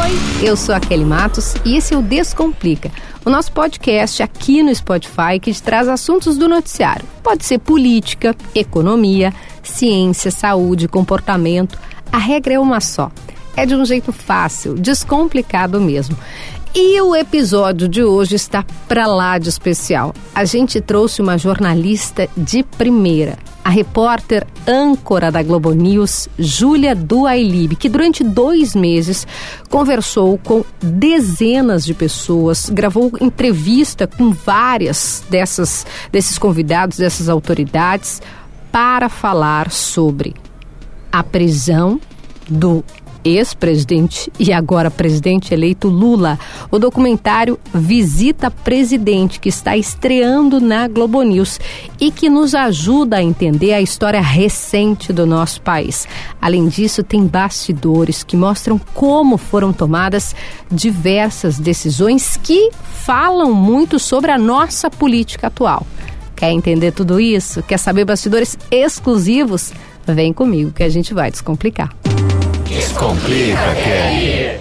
Oi, eu sou a Kelly Matos e esse é o Descomplica, o nosso podcast aqui no Spotify que traz assuntos do noticiário. Pode ser política, economia, ciência, saúde, comportamento. A regra é uma só. É de um jeito fácil, descomplicado mesmo. E o episódio de hoje está para lá de especial. A gente trouxe uma jornalista de primeira, a repórter âncora da Globo News, Júlia Duailib, que durante dois meses conversou com dezenas de pessoas, gravou entrevista com várias dessas, desses convidados, dessas autoridades, para falar sobre a prisão do ex-presidente e agora presidente eleito Lula. O documentário Visita Presidente, que está estreando na Globo News e que nos ajuda a entender a história recente do nosso país. Além disso, tem bastidores que mostram como foram tomadas diversas decisões que falam muito sobre a nossa política atual. Quer entender tudo isso? Quer saber bastidores exclusivos? Vem comigo que a gente vai descomplicar. Descomplica, Kelly.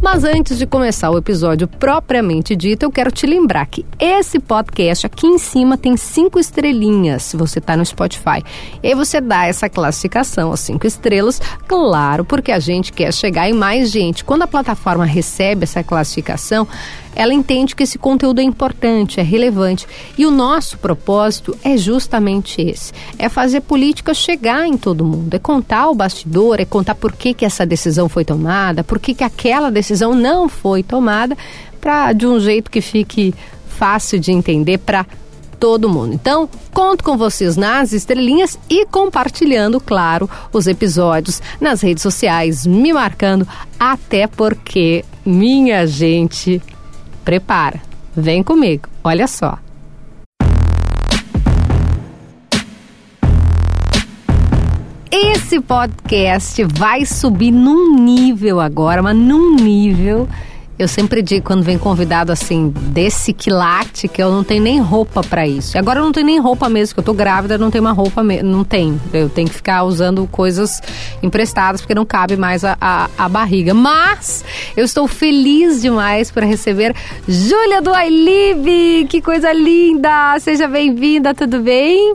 Mas antes de começar o episódio propriamente dito, eu quero te lembrar que esse podcast aqui em cima tem cinco estrelinhas, se você está no Spotify. E aí você dá essa classificação, as cinco estrelas, claro, porque a gente quer chegar em mais gente. Quando a plataforma recebe essa classificação, ela entende que esse conteúdo é importante, é relevante. E o nosso propósito é justamente esse: é fazer política chegar em todo mundo, é contar o bastidor, é contar por que, que essa decisão foi tomada, por que, que aquela decisão não foi tomada, para de um jeito que fique fácil de entender para todo mundo. Então, conto com vocês nas estrelinhas e compartilhando, claro, os episódios nas redes sociais, me marcando, até porque, minha gente, prepara. Vem comigo, olha só. Esse podcast vai subir num nível agora, mas num nível eu sempre digo quando vem convidado assim desse quilate que eu não tenho nem roupa para isso. Agora eu não tenho nem roupa mesmo, que eu tô grávida, não tenho uma roupa, não tem. Eu tenho que ficar usando coisas emprestadas porque não cabe mais a, a, a barriga. Mas eu estou feliz demais por receber Júlia do iLive. Que coisa linda! Seja bem-vinda, tudo bem?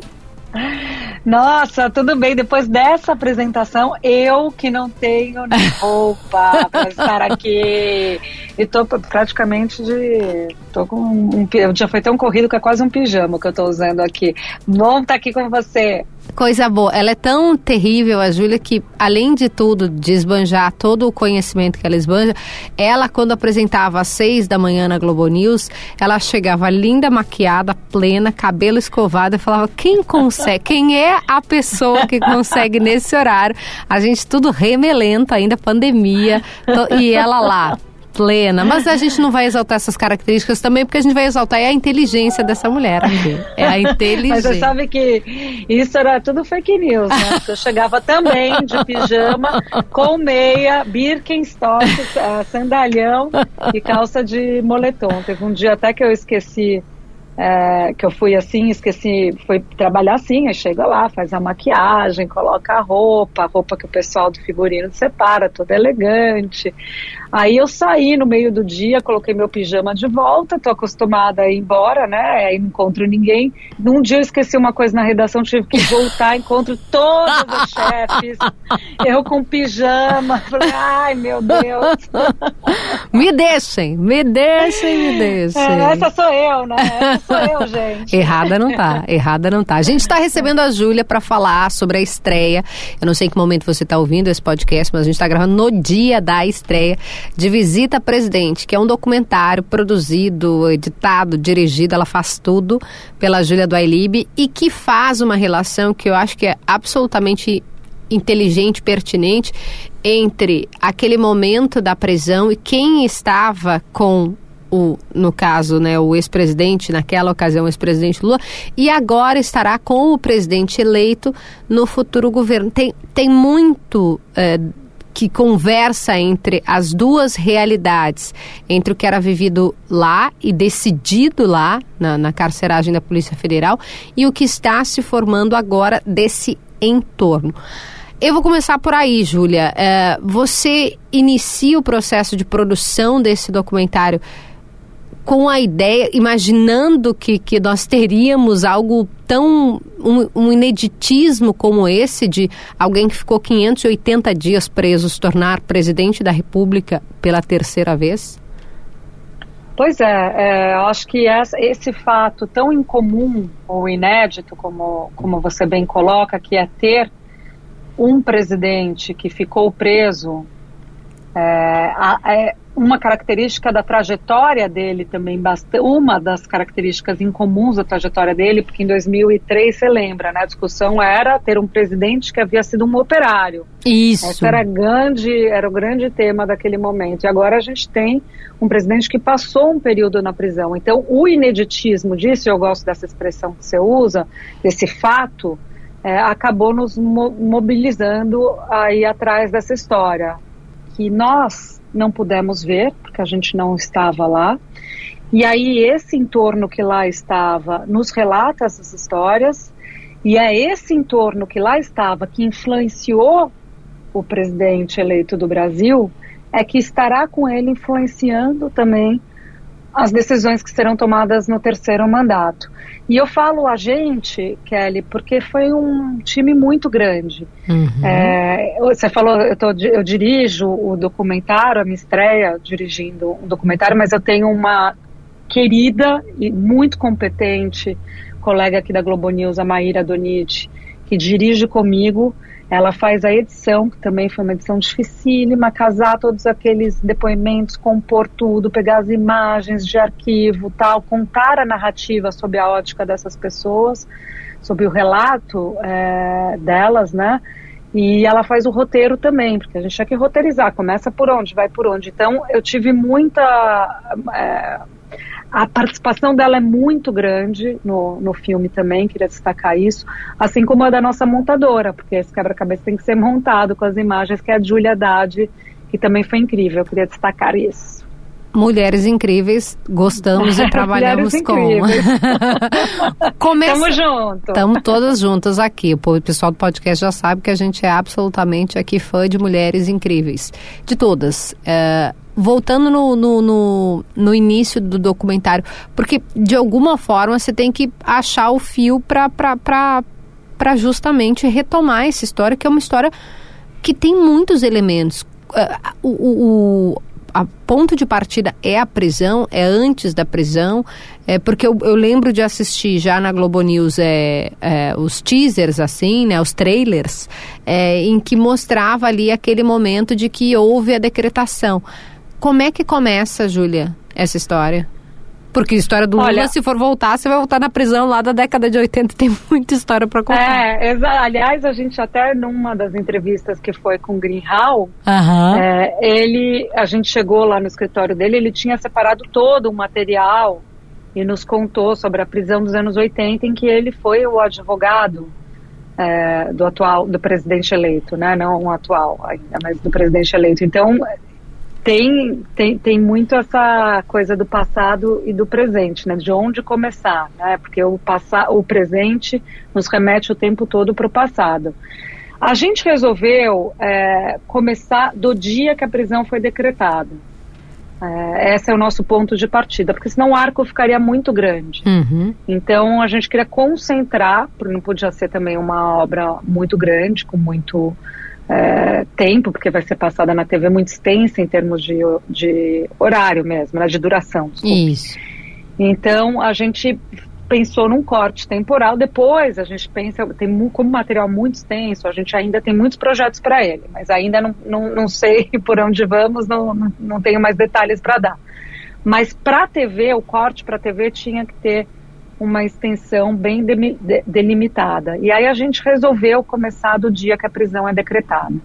Nossa, tudo bem. Depois dessa apresentação, eu que não tenho nem roupa para estar aqui. E tô praticamente de. Tô com um. Já foi tão corrido que é quase um pijama que eu tô usando aqui. Bom estar tá aqui com você. Coisa boa. Ela é tão terrível, a Júlia, que além de tudo, de esbanjar todo o conhecimento que ela esbanja, ela, quando apresentava às seis da manhã na Globo News, ela chegava linda, maquiada, plena, cabelo escovado e falava: quem consegue? Quem é a pessoa que consegue nesse horário? A gente tudo remelento ainda, pandemia, e ela lá plena. Mas a gente não vai exaltar essas características também, porque a gente vai exaltar é a inteligência dessa mulher. É a inteligência. Mas você sabe que isso era tudo fake news, né? Porque eu chegava também de pijama, com meia, Birkenstock, eh, sandalhão e calça de moletom. Teve um dia até que eu esqueci é, que eu fui assim, esqueci, fui trabalhar assim, aí chega lá, faz a maquiagem, coloca a roupa, a roupa que o pessoal do figurino separa, toda elegante. Aí eu saí no meio do dia, coloquei meu pijama de volta, tô acostumada a ir embora, né? Aí não encontro ninguém. Num dia eu esqueci uma coisa na redação, tive que voltar, encontro todos os chefes, eu com pijama. Falei, ai meu Deus. Me deixem, me deixem, me deixem. É, essa sou eu, né? Essa sou eu, gente. Errada não tá, errada não tá. A gente está recebendo a Júlia para falar sobre a estreia. Eu não sei em que momento você está ouvindo esse podcast, mas a gente está gravando no dia da estreia de Visita Presidente, que é um documentário produzido, editado, dirigido, ela faz tudo pela Júlia do Ailib e que faz uma relação que eu acho que é absolutamente inteligente, pertinente entre aquele momento da prisão e quem estava com o, no caso, né, o ex-presidente, naquela ocasião, o ex-presidente Lula, e agora estará com o presidente eleito no futuro governo. Tem, tem muito. É, que conversa entre as duas realidades, entre o que era vivido lá e decidido lá na, na carceragem da Polícia Federal e o que está se formando agora desse entorno. Eu vou começar por aí, Júlia. É, você inicia o processo de produção desse documentário com a ideia, imaginando que, que nós teríamos algo tão. Um, um, ineditismo como esse de alguém que ficou 580 dias preso se tornar presidente da República pela terceira vez? Pois é, é acho que essa, esse fato tão incomum ou inédito, como, como você bem coloca, que é ter um presidente que ficou preso, é, é uma característica da trajetória dele também, uma das características incomuns da trajetória dele, porque em 2003, você lembra, né, a discussão era ter um presidente que havia sido um operário. Isso. Esse era, grande, era o grande tema daquele momento. E agora a gente tem um presidente que passou um período na prisão. Então, o ineditismo disso, eu gosto dessa expressão que você usa, desse fato, é, acabou nos mobilizando aí atrás dessa história. Que nós não pudemos ver, porque a gente não estava lá. E aí esse entorno que lá estava nos relata essas histórias, e é esse entorno que lá estava que influenciou o presidente eleito do Brasil, é que estará com ele influenciando também as decisões que serão tomadas no terceiro mandato. E eu falo a gente, Kelly, porque foi um time muito grande. Uhum. É, você falou, eu, tô, eu, dirijo o documentário, a minha estreia dirigindo um documentário, mas eu tenho uma querida e muito competente colega aqui da Globo News, a Maíra Donite, que dirige comigo ela faz a edição, que também foi uma edição dificílima, casar todos aqueles depoimentos, compor tudo, pegar as imagens de arquivo, tal, contar a narrativa sob a ótica dessas pessoas, sob o relato é, delas, né? E ela faz o roteiro também, porque a gente tinha que roteirizar, começa por onde, vai por onde. Então, eu tive muita é, a participação dela é muito grande no, no filme também, queria destacar isso, assim como a da nossa montadora, porque esse quebra-cabeça tem que ser montado com as imagens, que é a Julia Haddad, que também foi incrível, eu queria destacar isso. Mulheres incríveis, gostamos e trabalhamos com. Começa... Tamo junto. Estamos todas juntas aqui. O pessoal do podcast já sabe que a gente é absolutamente aqui fã de mulheres incríveis. De todas. É, voltando no, no, no, no, início do documentário, porque de alguma forma você tem que achar o fio para justamente retomar essa história, que é uma história que tem muitos elementos. Uh, o, o, a ponto de partida é a prisão, é antes da prisão, é porque eu, eu lembro de assistir já na Globo News é, é, os teasers, assim, né, os trailers, é, em que mostrava ali aquele momento de que houve a decretação. Como é que começa, Júlia, essa história? Porque a história do Lula, Olha, se for voltar, você vai voltar na prisão lá da década de 80, tem muita história para contar. É, aliás, a gente até numa das entrevistas que foi com o Greenhall, uhum. é, ele, a gente chegou lá no escritório dele, ele tinha separado todo o material e nos contou sobre a prisão dos anos 80, em que ele foi o advogado é, do atual, do presidente eleito, né? Não o atual ainda, mas do presidente eleito. Então, tem, tem, tem muito essa coisa do passado e do presente, né? De onde começar, né? Porque o, passa, o presente nos remete o tempo todo para o passado. A gente resolveu é, começar do dia que a prisão foi decretada. É, esse é o nosso ponto de partida, porque senão o arco ficaria muito grande. Uhum. Então a gente queria concentrar, porque não podia ser também uma obra muito grande, com muito é, tempo, porque vai ser passada na TV muito extensa em termos de, de horário mesmo, né, de duração. Desculpe. Isso. Então a gente pensou num corte temporal. Depois a gente pensa, tem como material muito extenso, a gente ainda tem muitos projetos para ele, mas ainda não, não, não sei por onde vamos, não, não, não tenho mais detalhes para dar. Mas para a TV, o corte para a TV tinha que ter uma extensão bem de, de, delimitada. E aí a gente resolveu começar do dia que a prisão é decretada.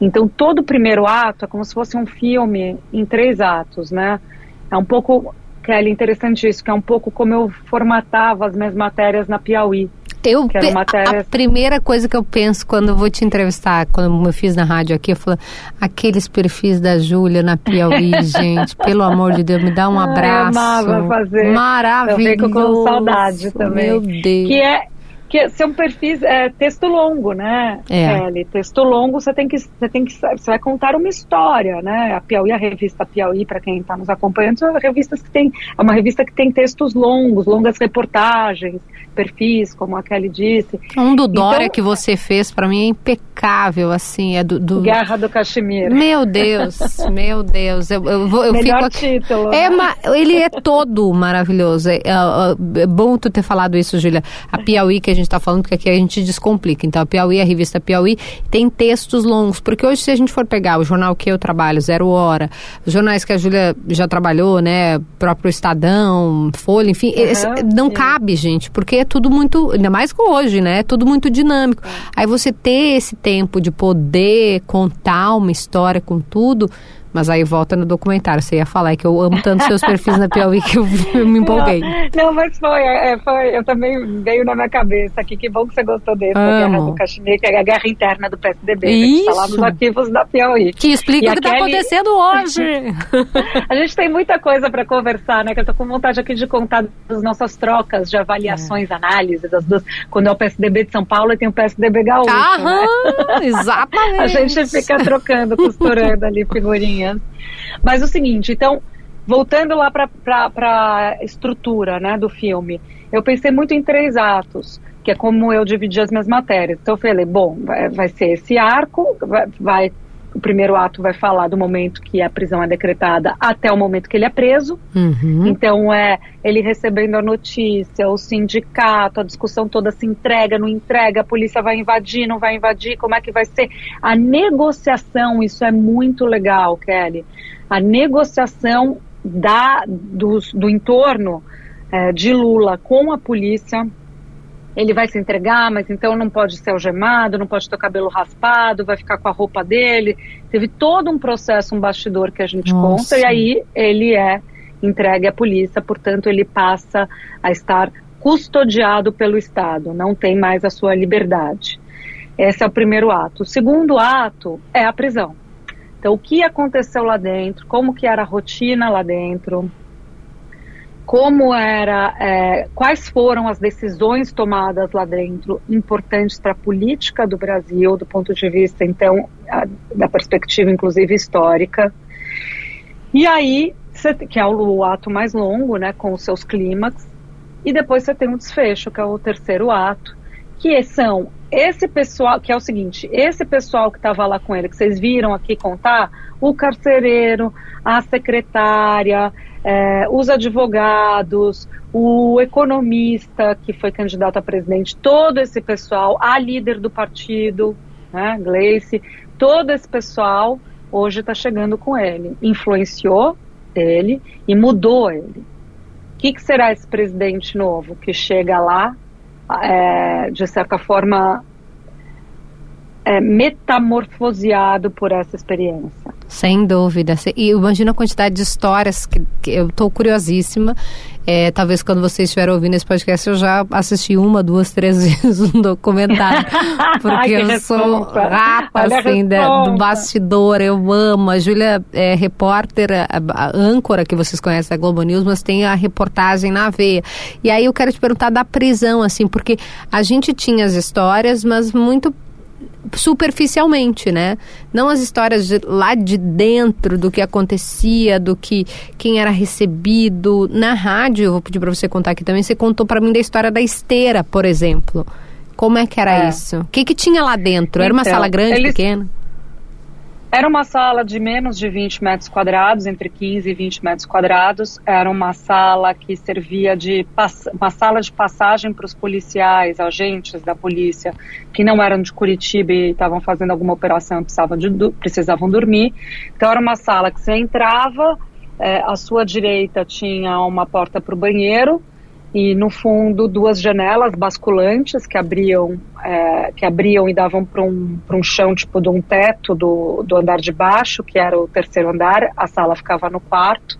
Então todo o primeiro ato é como se fosse um filme em três atos, né? É um pouco, Kelly, interessante isso, que é um pouco como eu formatava as minhas matérias na Piauí. Eu, matéria... A primeira coisa que eu penso quando eu vou te entrevistar, quando eu fiz na rádio aqui, eu falo, aqueles perfis da Júlia na Piauí, gente, pelo amor de Deus, me dá um abraço. Eu amava fazer. Maravilhoso. Eu fico com saudade também. Meu Deus. Que é que são perfis é, texto longo, né, É. Kelly? Texto longo, você tem que você tem que você vai contar uma história, né? A Piauí, a revista Piauí, para quem está nos acompanhando, são revistas que tem é uma revista que tem textos longos, longas reportagens, perfis, como a Kelly disse. Um do Dória Então- que você fez pra mim é impecável, assim, é do... do- Guerra do Caxemir. Meu Deus, meu Deus, eu, eu, vou- eu Melhor fico título. É, né? ele é todo maravilhoso. É, é, é bom tu ter falado isso, Júlia. A Piauí que a gente está falando, porque aqui a gente descomplica. Então, a Piauí, a revista Piauí, tem textos longos. Porque hoje, se a gente for pegar o jornal que eu trabalho, Zero Hora, os jornais que a Júlia já trabalhou, né? Próprio Estadão, Folha, enfim, esse- não sim. cabe, gente, porque é tudo muito, ainda mais que hoje, né? É tudo muito dinâmico. Aí você ter esse tempo de poder contar uma história com tudo. Mas aí volta no documentário. Você ia falar é que eu amo tanto seus perfis na Piauí que eu, me empolguei. Não, não, mas foi, é, foi, eu também veio na minha cabeça aqui. Que bom que você gostou desse, da Amo. Guerra do Caxemir, que é a guerra interna do PSDB. né, Isso. Que lá nos arquivos da Piauí. Que explica E o a que está Kelly- acontecendo hoje. A gente tem muita coisa para conversar, né? Que eu tô com vontade aqui de contar das nossas trocas de avaliações, análises das duas. Quando é o PSDB de São Paulo e tem o PSDB gaúcho. né? Aham, exatamente. A gente fica trocando, costurando ali figurinhas. Mas o seguinte, então, voltando lá para a estrutura né, do filme, eu pensei muito em três atos, que é como eu dividi as minhas matérias. Então eu falei, bom, vai, vai ser esse arco, vai, vai- o primeiro ato vai falar do momento que a prisão é decretada até o momento que ele é preso. Uhum. Então é ele recebendo a notícia, o sindicato, a discussão toda se entrega, não entrega, a polícia vai invadir, não vai invadir, como é que vai ser? A negociação, isso é muito legal, Kelly. A negociação da, do, do entorno eh, de Lula com a polícia. Ele vai se entregar, mas então não pode ser algemado, não pode ter o cabelo raspado, vai ficar com a roupa dele. Teve todo um processo, um bastidor que a gente Nossa. conta, e aí ele é entregue à polícia, portanto ele passa a estar custodiado pelo Estado, não tem mais a sua liberdade. Esse é o primeiro ato. O segundo ato é a prisão. Então, o que aconteceu lá dentro, como que era a rotina lá dentro, como era, é, quais foram as decisões tomadas lá dentro importantes para a política do Brasil, do ponto de vista, então, a- da perspectiva, inclusive, histórica. E aí, você- que é o, o ato mais longo, né, com os seus clímax, e depois você tem um desfecho, que é o terceiro ato, que são esse pessoal, que é o seguinte, esse pessoal que estava lá com ele, que vocês viram aqui contar, o carcereiro, a secretária, eh, os advogados, o economista que foi candidato a presidente, todo esse pessoal, a líder do partido, né, Gleice, todo esse pessoal hoje está chegando com ele. Influenciou ele e mudou ele. O que, que será esse presidente novo que chega lá, é, de certa forma, é, metamorfoseado por essa experiência? Sem dúvida. E imagina a quantidade de histórias que, que eu estou curiosíssima. É, talvez quando vocês estiverem ouvindo esse podcast, eu já assisti uma, duas, três vezes um documentário. Porque Ai, eu sou rata, Olha assim, da- do bastidor. Eu amo. A Júlia é repórter, a, a âncora que vocês conhecem da Globo News, mas tem a reportagem na veia. E aí eu quero te perguntar da prisão, assim, porque a gente tinha as histórias, mas muito superficialmente, né? Não as histórias de, lá de dentro do que acontecia, do que quem era recebido na rádio. Eu vou pedir para você contar aqui também. Você contou para mim da história da esteira, por exemplo. Como é que era É. isso? O que que tinha lá dentro? Era uma Então, sala grande, eles- pequena? Era uma sala de menos de 20 metros quadrados, entre 15 e 20 metros quadrados. Era uma sala que servia de uma sala de passagem para os policiais, agentes da polícia que não eram de Curitiba e estavam fazendo alguma operação precisavam, precisavam dormir. Então era uma sala que você entrava, eh, à sua direita tinha uma porta para o banheiro e no fundo duas janelas basculantes que abriam é, que abriam e davam para um, um chão tipo de um teto do, do andar de baixo que era o terceiro andar a sala ficava no quarto.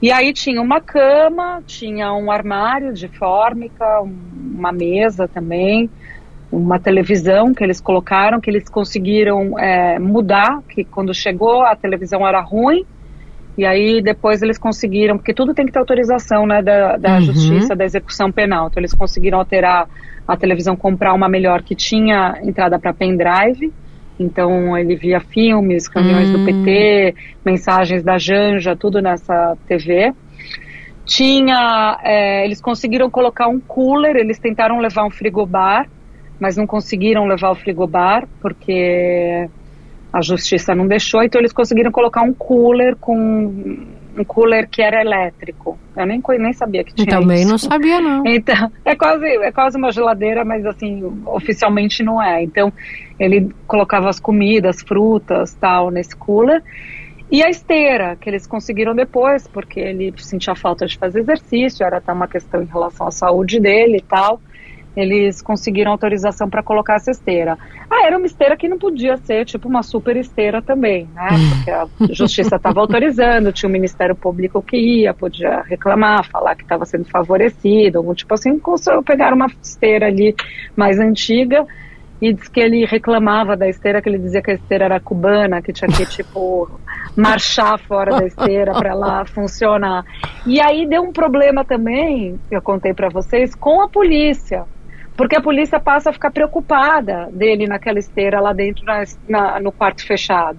E aí tinha uma cama tinha um armário de fórmica um- uma mesa também uma televisão que eles colocaram que eles conseguiram é, mudar que quando chegou a televisão era ruim E aí depois eles conseguiram, porque tudo tem que ter autorização né, da, da uhum. justiça, da execução penal. Então eles conseguiram alterar a televisão, comprar uma melhor que tinha entrada para pendrive. Então ele via filmes, reuniões uhum. do PT, hum. mensagens da Janja, tudo nessa TV. Tinha, é, eles conseguiram colocar um cooler, eles tentaram levar um frigobar, mas não conseguiram levar o frigobar porque a justiça não deixou, então eles conseguiram colocar um cooler com um cooler que era elétrico. Eu nem, nem sabia que tinha Também isso. não sabia, não. Então, é quase, é quase uma geladeira, mas assim, oficialmente não é. Então, ele colocava as comidas, frutas, tal, nesse cooler. E a esteira, que eles conseguiram depois, porque ele sentia falta de fazer exercício, era até uma questão em relação à saúde dele e tal eles conseguiram autorização para colocar essa esteira. Ah, era uma esteira que não podia ser tipo uma super esteira também, né? Porque a justiça estava autorizando, tinha o Ministério Público que ia, podia reclamar, falar que estava sendo favorecido, algum tipo assim, pegaram uma esteira ali mais antiga e diz que ele reclamava da esteira, que ele dizia que a esteira era cubana, que tinha que, tipo, marchar fora da esteira para ela funcionar. E aí deu um problema também, que eu contei para vocês, com a polícia porque a polícia passa a ficar preocupada dele naquela esteira lá dentro na, na, no quarto fechado,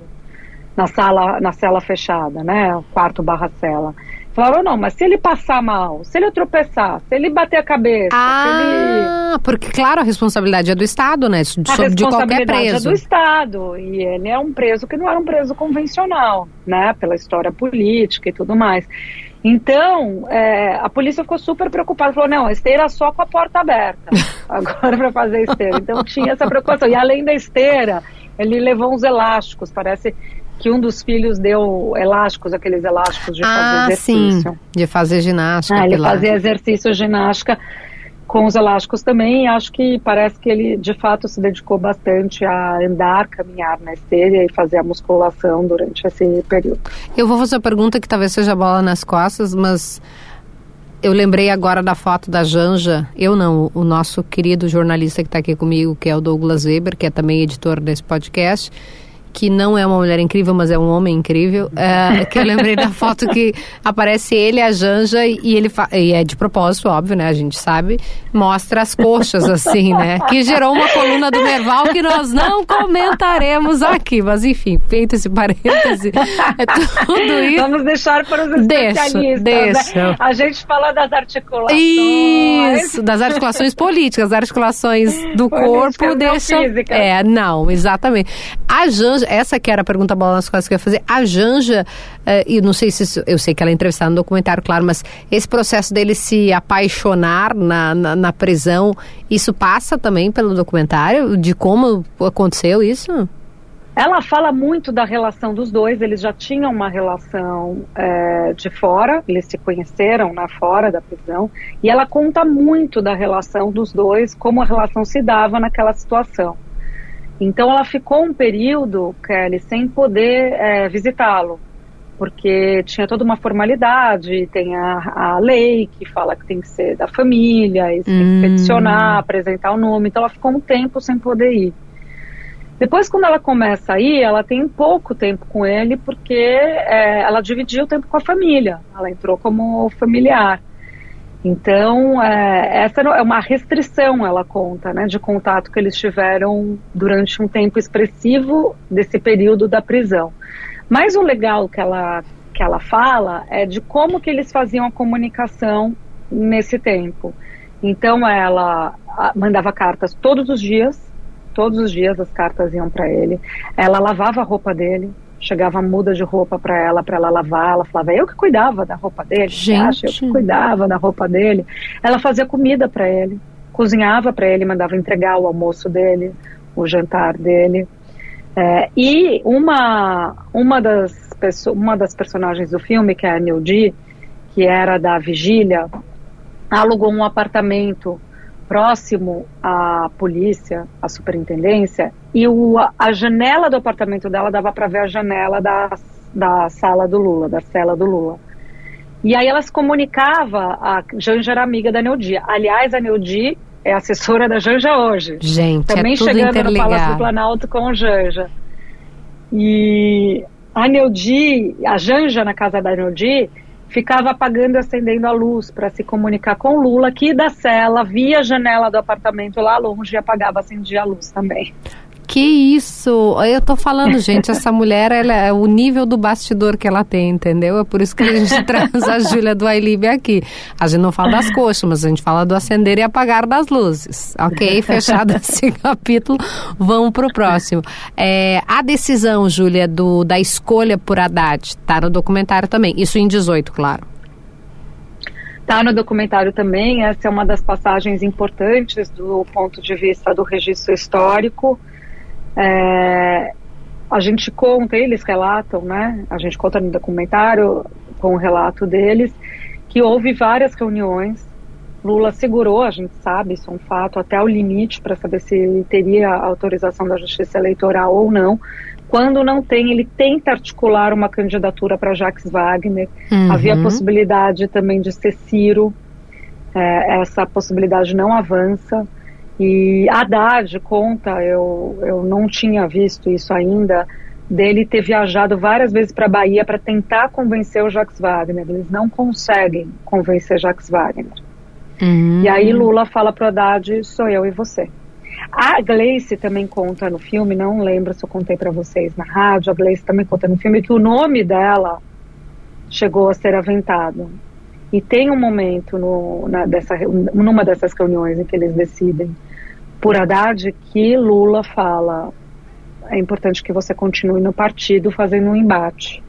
na sala, na cela fechada, né? Quarto barra cela. Falaram, não, mas se ele passar mal, se ele tropeçar, se ele bater a cabeça, ah, ele... porque claro, a responsabilidade é do Estado, né? De, a de qualquer preso. é do Estado. E ele é um preso que não era um preso convencional, né? Pela história política e tudo mais. Então, é, a polícia ficou super preocupada, falou, não, a esteira só com a porta aberta, agora para fazer esteira. Então tinha essa preocupação. E além da esteira, ele levou uns elásticos, parece que um dos filhos deu elásticos, aqueles elásticos de ah, fazer exercício. Sim, de fazer ginástica. Ah, ele fazia exercício ginástica com os elásticos também, acho que parece que ele de fato se dedicou bastante a andar, caminhar na esteira e fazer a musculação durante esse período. Eu vou fazer uma pergunta que talvez seja bola nas costas, mas eu lembrei agora da foto da Janja, eu não, o nosso querido jornalista que está aqui comigo, que é o Douglas Weber, que é também editor desse podcast, que não é uma mulher incrível, mas é um homem incrível. É, que eu lembrei da foto que aparece ele, a Janja, e ele e é de propósito, óbvio, né? A gente sabe, mostra as coxas, assim, né? Que gerou uma coluna do Merval que nós não comentaremos aqui. Mas enfim, feito esse parêntese, é tudo isso. Vamos deixar para os especialistas. Deixa, né? A gente fala das articulações. Isso, das articulações políticas, das articulações do corpo, deixa. É, não, exatamente. A Janja essa que era a pergunta bola nas costas que eu ia fazer. A Janja, uh, e não sei se eu sei que ela é entrevistada no documentário, claro, mas esse processo dele se apaixonar na, na, na prisão, isso passa também pelo documentário? De como aconteceu isso? Ela fala muito da relação dos dois, eles já tinham uma relação é, de fora, eles se conheceram na né, fora da prisão, e ela conta muito da relação dos dois, como a relação se dava naquela situação. Então ela ficou um período, Kelly, sem poder é, visitá-lo, porque tinha toda uma formalidade, tem a, a, lei que fala que tem que ser da família, e hum. tem que hum. peticionar, apresentar o nome, então ela ficou um tempo sem poder ir. Depois, quando ela começa a ir, ela tem pouco tempo com ele, porque é, ela dividia o tempo com a família, ela entrou como familiar. Então, é, essa é uma restrição, ela conta, né, de contato que eles tiveram durante um tempo expressivo desse período da prisão. Mas o legal que ela, que ela fala é de como que eles faziam a comunicação nesse tempo. Então, ela mandava cartas todos os dias, todos os dias as cartas iam para ele. Ela lavava a roupa dele, chegava muda de roupa para ela, para ela lavar. Ela falava, eu que cuidava da roupa dele, Gente. eu que cuidava da roupa dele. Ela fazia comida para ele, cozinhava para ele, mandava entregar o almoço dele, o jantar dele. É, e uma, uma, das uma das personagens do filme, que é a Nildi, que era da vigília, alugou um apartamento próximo à polícia, à superintendência, e o, a janela do apartamento dela dava para ver a janela da, da sala do Lula, da cela do Lula. E aí ela se comunicava, a Janja era amiga da Neudi. Aliás, a Neudi é assessora da Janja hoje. Gente, Também é chegando no Palácio do Planalto com Janja. E a Neudi, a Janja na casa da Neudi, ficava apagando e acendendo a luz para se comunicar com Lula, que da cela, via a janela do apartamento lá longe e apagava, acendia a luz também. Que isso! Eu tô falando, gente, essa mulher, ela é o nível do bastidor que ela tem, entendeu? É por isso que a gente traz a Júlia do Ailib aqui. A gente não fala das coxas, mas a gente fala do acender e apagar das luzes. Ok? Fechado esse capítulo, vamos pro próximo. É, a decisão, Júlia, do, da escolha por Haddad, tá no documentário também. Isso em 18, claro. Está no documentário também, essa é uma das passagens importantes do ponto de vista do registro histórico. É, a gente conta, eles relatam, né? A gente conta no documentário com o relato deles que houve várias reuniões. Lula segurou, a gente sabe, isso é um fato, até o limite para saber se ele teria autorização da Justiça Eleitoral ou não. Quando não tem, ele tenta articular uma candidatura para Jacques Wagner. Uhum. Havia a possibilidade também de ser Ciro. É, essa possibilidade não avança. E Haddad conta, eu, eu não tinha visto isso ainda, dele ter viajado várias vezes para a Bahia para tentar convencer o Jacques Wagner. Eles não conseguem convencer Jacques Wagner. Uhum. E aí Lula fala para Haddad, sou eu e você. A Gleice também conta no filme, não lembro se eu contei para vocês na rádio, a Gleice também conta no filme que o nome dela chegou a ser aventado. E tem um momento no, na, dessa, numa dessas reuniões em que eles decidem por Haddad que Lula fala é importante que você continue no partido fazendo um embate.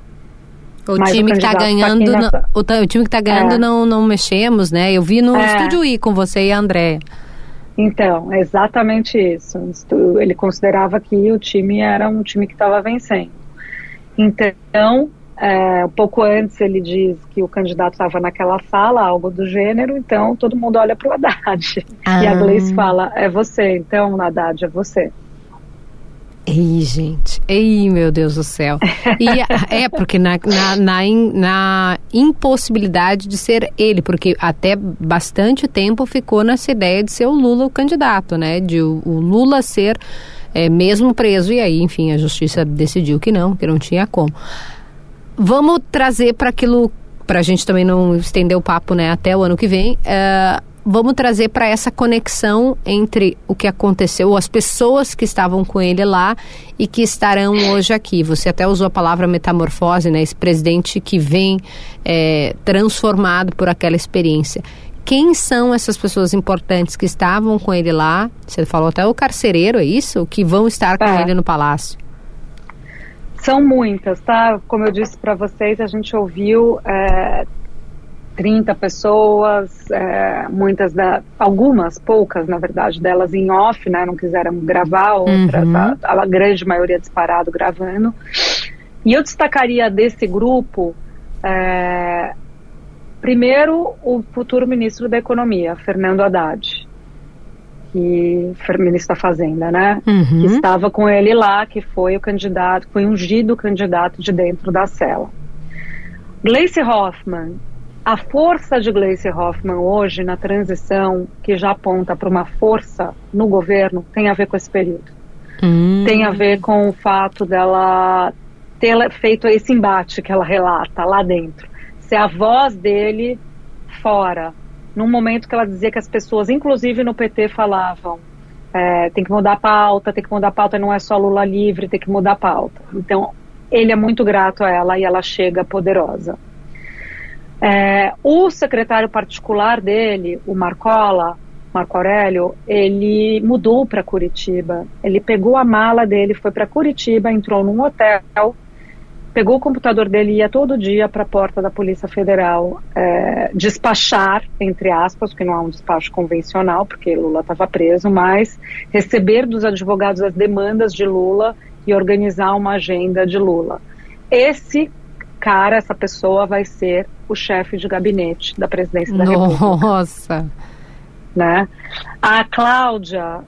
O Mas time o que está ganhando, tá nessa... o, o, time que está ganhando é. não, não mexemos, né? Eu vi no é. estúdio I com você e a André. Então, é exatamente isso. Ele considerava que o time era um time que estava vencendo. Então, é, um pouco antes ele diz que o candidato estava naquela sala, algo do gênero, então todo mundo olha para o Haddad. Ah. E a Gleice fala, é você, então, Haddad, é você. Ei, gente. Ei, meu Deus do céu. E é porque na, na, na, na, impossibilidade de ser ele, porque até bastante tempo ficou nessa ideia de ser o Lula o candidato, né? De o, o Lula ser é, mesmo preso. E aí, enfim, a justiça decidiu que não, que não tinha como. Vamos trazer para aquilo, para a gente também não estender o papo né, até o ano que vem. Uh, vamos trazer para essa conexão entre o que aconteceu, as pessoas que estavam com ele lá e que estarão hoje aqui. Você até usou a palavra metamorfose, né? Esse presidente que vem é, transformado por aquela experiência. Quem são essas pessoas importantes que estavam com ele lá? Você falou até o carcereiro, é isso? Que vão estar com é. ele no palácio? São muitas, tá? Como eu disse para vocês, a gente ouviu é, 30 pessoas, é, muitas da, algumas, poucas na verdade, delas em off, né, não quiseram gravar, outras, uhum. a, a, grande maioria disparado gravando. E eu destacaria desse grupo, é, primeiro, o futuro ministro da Economia, Fernando Haddad, que foi ministro da Fazenda, né, uhum. que estava com ele lá, que foi o candidato, foi ungido candidato de dentro da cela. Gleice Hoffmann, a força de Gleice Hoffmann hoje na transição, que já aponta para uma força no governo, tem a ver com esse período. Hum. Tem a ver com o fato dela ter feito esse embate que ela relata lá dentro. Ser a voz dele fora, num momento que ela dizia que as pessoas, inclusive no PT, falavam é, tem que mudar a pauta, tem que mudar a pauta, não é só Lula livre, tem que mudar a pauta. Então, ele é muito grato a ela e ela chega poderosa. É, o secretário particular dele, o Marcola, Marco Aurélio, ele mudou para Curitiba. Ele pegou a mala dele, foi para Curitiba, entrou num hotel, pegou o computador dele e ia todo dia para a porta da Polícia Federal é, despachar, entre aspas, que não é um despacho convencional, porque Lula estava preso, mas receber dos advogados as demandas de Lula e organizar uma agenda de Lula. Esse cara, essa pessoa vai ser o chefe de gabinete da presidência da Nossa. República. Nossa! Né? A Cláudia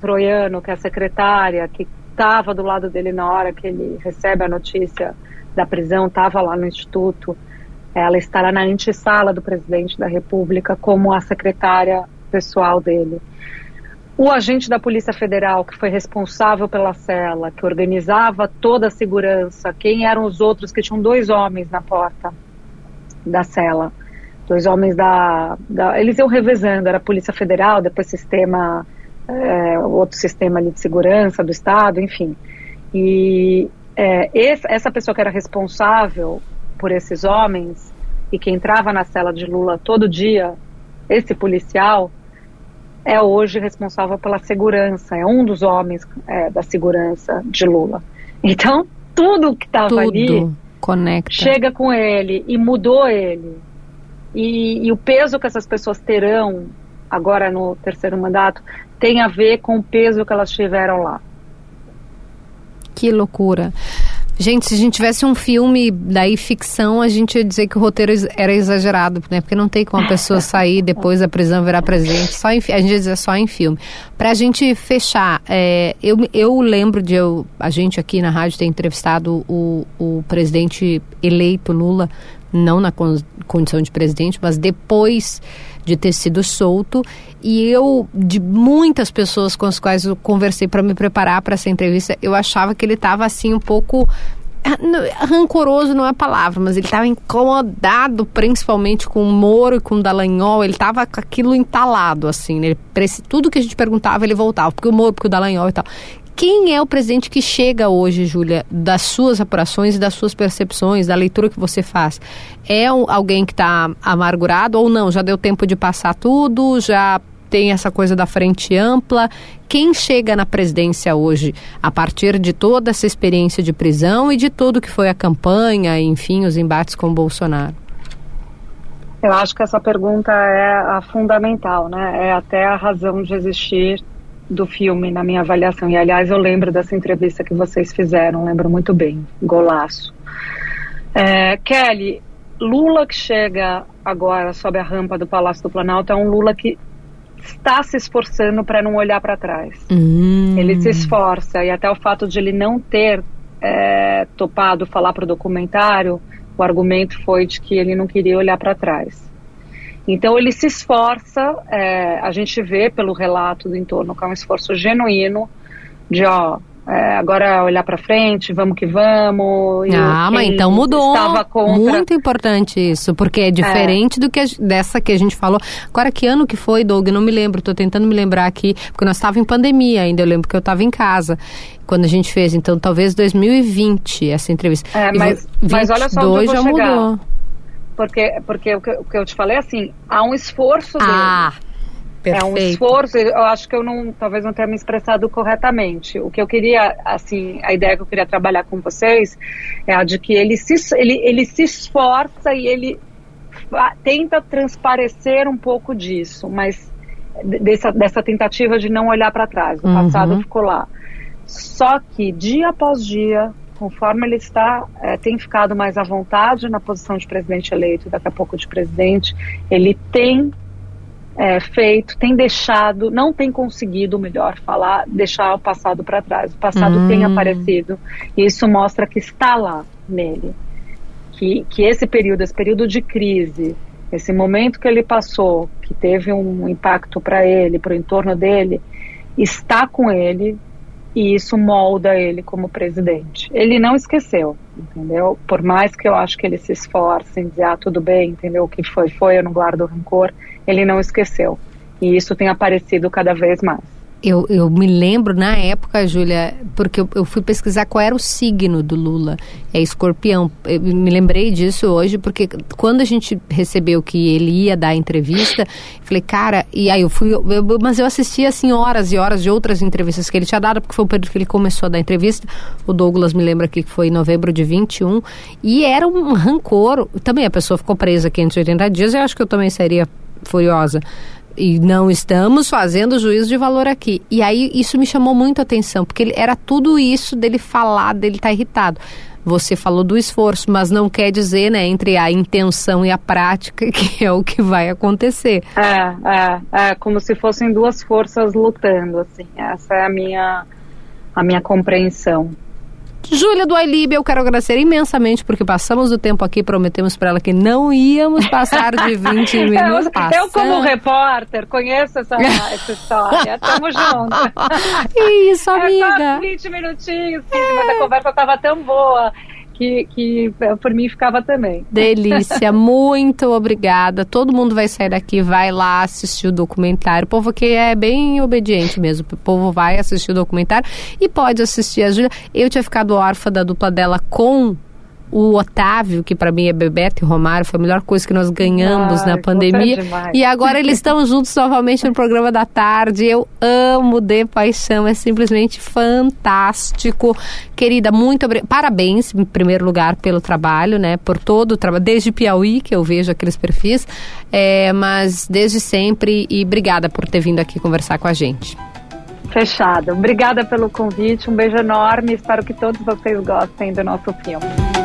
Troiano, que é a secretária, que estava do lado dele na hora que ele recebe a notícia da prisão, estava lá no Instituto, ela estará na antessala do presidente da República como a secretária pessoal dele. o agente da Polícia Federal que foi responsável pela cela, que organizava toda a segurança, quem eram os outros que tinham dois homens na porta da cela, dois homens da, da eles iam revezando, era a Polícia Federal, depois sistema é, outro sistema ali de segurança do estado, enfim. E é, essa pessoa que era responsável por esses homens e que entrava na cela de Lula todo dia, esse policial é hoje responsável pela segurança, é um dos homens é, da segurança de Lula. Então, tudo que estava ali conecta. chega com ele e mudou ele. E, e, o peso que essas pessoas terão agora no terceiro mandato tem a ver com o peso que elas tiveram lá. Que loucura. Gente, se a gente tivesse um filme daí ficção, a gente ia dizer que o roteiro era exagerado, né? Porque não tem como a pessoa sair depois da prisão virar presente. Só em, a gente ia dizer só em filme. Pra gente fechar, é, eu, eu lembro de eu, a gente aqui na rádio ter entrevistado o, o presidente eleito Lula, não na condição de presidente, mas depois de ter sido solto. E eu, de muitas pessoas com as quais eu conversei para me preparar para essa entrevista, eu achava que ele estava assim um pouco ah, rancoroso não é a palavra, mas ele estava incomodado principalmente com o Moro e com o Dallagnol, ele estava com aquilo entalado, assim, né? tudo que a gente perguntava ele voltava, porque o Moro, porque o Dallagnol e tal. Quem é o presidente que chega hoje, Júlia, das suas apurações e das suas percepções, da leitura que você faz? É alguém que está amargurado ou não? Já deu tempo de passar tudo? Já tem essa coisa da frente ampla. Quem chega na presidência hoje, a partir de toda essa experiência de prisão e de tudo que foi a campanha, enfim, os embates com o Bolsonaro? Eu acho que essa pergunta é a fundamental, né? É até a razão de existir do filme na minha avaliação. E aliás, eu lembro dessa entrevista que vocês fizeram, lembro muito bem. Golaço. É, Kelly, Lula que chega agora sob a rampa do Palácio do Planalto é um Lula que está se esforçando para não olhar para trás. Hum. Ele se esforça e até o fato de ele não ter é, topado falar para o documentário, o argumento foi de que ele não queria olhar para trás. Então ele se esforça, é, a gente vê pelo relato do entorno que é um esforço genuíno de ó, é, agora olhar para frente, vamos que vamos. ah, mas então mudou. Muito importante isso, porque é diferente é. do que a, dessa que a gente falou. Agora que ano que foi, Doug? Não me lembro. Estou tentando me lembrar aqui, porque nós estávamos em pandemia ainda. Eu lembro que eu estava em casa quando a gente fez. Então talvez 2020 essa entrevista. É, mas, mas olha só onde eu vou já chegar. mudou. Porque, porque o, que, o que eu te falei assim, há um esforço ah. Perfeito. É um esforço, eu acho que eu não, talvez não tenha me expressado corretamente. O que eu queria, assim, a ideia que eu queria trabalhar com vocês é a de que ele se, ele, ele se esforça e ele tenta transparecer um pouco disso, mas dessa, dessa tentativa de não olhar para trás. O uhum. passado ficou lá. Só que dia após dia, conforme ele está, é, tem ficado mais à vontade na posição de presidente eleito, daqui a pouco de presidente, ele tem é, feito, tem deixado, não tem conseguido, melhor falar, deixar o passado para trás. O passado hum. tem aparecido e isso mostra que está lá nele. Que, que esse período, esse período de crise, esse momento que ele passou, que teve um impacto para ele, para o entorno dele, está com ele, e isso molda ele como presidente. Ele não esqueceu, entendeu? Por mais que eu acho que ele se esforce em dizer, ah, tudo bem, entendeu? O que foi, foi, eu não guardo rancor, ele não esqueceu. E isso tem aparecido cada vez mais. Eu, eu me lembro na época, Júlia, porque eu, eu, fui pesquisar qual era o signo do Lula. É escorpião. Eu me lembrei disso hoje, porque quando a gente recebeu que ele ia dar a entrevista, falei, cara, e aí eu fui. Eu, mas eu assisti assim horas e horas de outras entrevistas que ele tinha dado, porque foi o período que ele começou a dar a entrevista. O Douglas me lembra que foi em novembro de 21. E era um rancor. Também a pessoa ficou presa 580 dias, eu acho que eu também seria furiosa e não estamos fazendo juízo de valor aqui. E aí isso me chamou muito a atenção, porque ele, era tudo isso dele falar, dele estar tá irritado. Você falou do esforço, mas não quer dizer, né, entre a intenção e a prática, que é o que vai acontecer. É, é, é como se fossem duas forças lutando, assim. Essa é a minha, a minha compreensão. Júlia do iLib, eu quero agradecer imensamente porque passamos o tempo aqui, prometemos para ela que não íamos passar de 20 minutos. eu, eu, como repórter, conheço essa, essa história. Tamo junto. Isso, amiga. É só 20 minutinhos, é. mas a conversa estava tão boa que, que por mim ficava também. Delícia, muito obrigada. Todo mundo vai sair daqui, vai lá assistir o documentário. O povo que é bem obediente mesmo. O povo vai assistir o documentário e pode assistir a Júlia. Eu tinha ficado órfã da dupla dela com o Otávio, que para mim é Bebeto e Romário, foi a melhor coisa que nós ganhamos Ai, na pandemia. É e agora eles estão juntos novamente no programa da tarde. Eu amo de paixão, é simplesmente fantástico. Querida, muito. Parabéns, em primeiro lugar, pelo trabalho, né? Por todo o trabalho, desde Piauí, que eu vejo aqueles perfis, é, mas desde sempre. E obrigada por ter vindo aqui conversar com a gente. Fechado. Obrigada pelo convite, um beijo enorme. Espero que todos vocês gostem do nosso filme.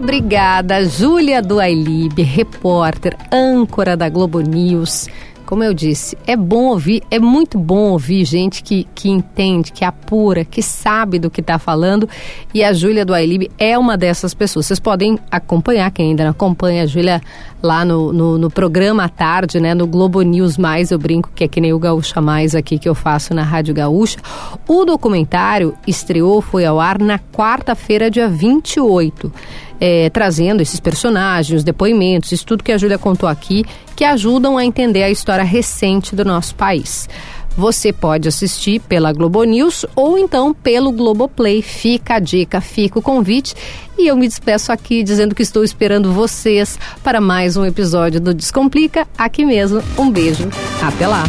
Obrigada, Júlia do Ailib, repórter, âncora da Globo News. Como eu disse, é bom ouvir, é muito bom ouvir gente que, que entende, que apura, que sabe do que está falando. E a Júlia do Ailib é uma dessas pessoas. Vocês podem acompanhar, quem ainda não acompanha a Júlia lá no, no, no, programa à tarde, né? No Globo News Mais, eu brinco que é que nem o Gaúcha Mais aqui que eu faço na Rádio Gaúcha. O documentário estreou, foi ao ar na quarta-feira, dia 28 é, trazendo esses personagens, os depoimentos, isso tudo que a Júlia contou aqui, que ajudam a entender a história recente do nosso país. Você pode assistir pela Globo News ou então pelo Globoplay. Fica a dica, fica o convite. E eu me despeço aqui dizendo que estou esperando vocês para mais um episódio do Descomplica aqui mesmo. Um beijo, até lá!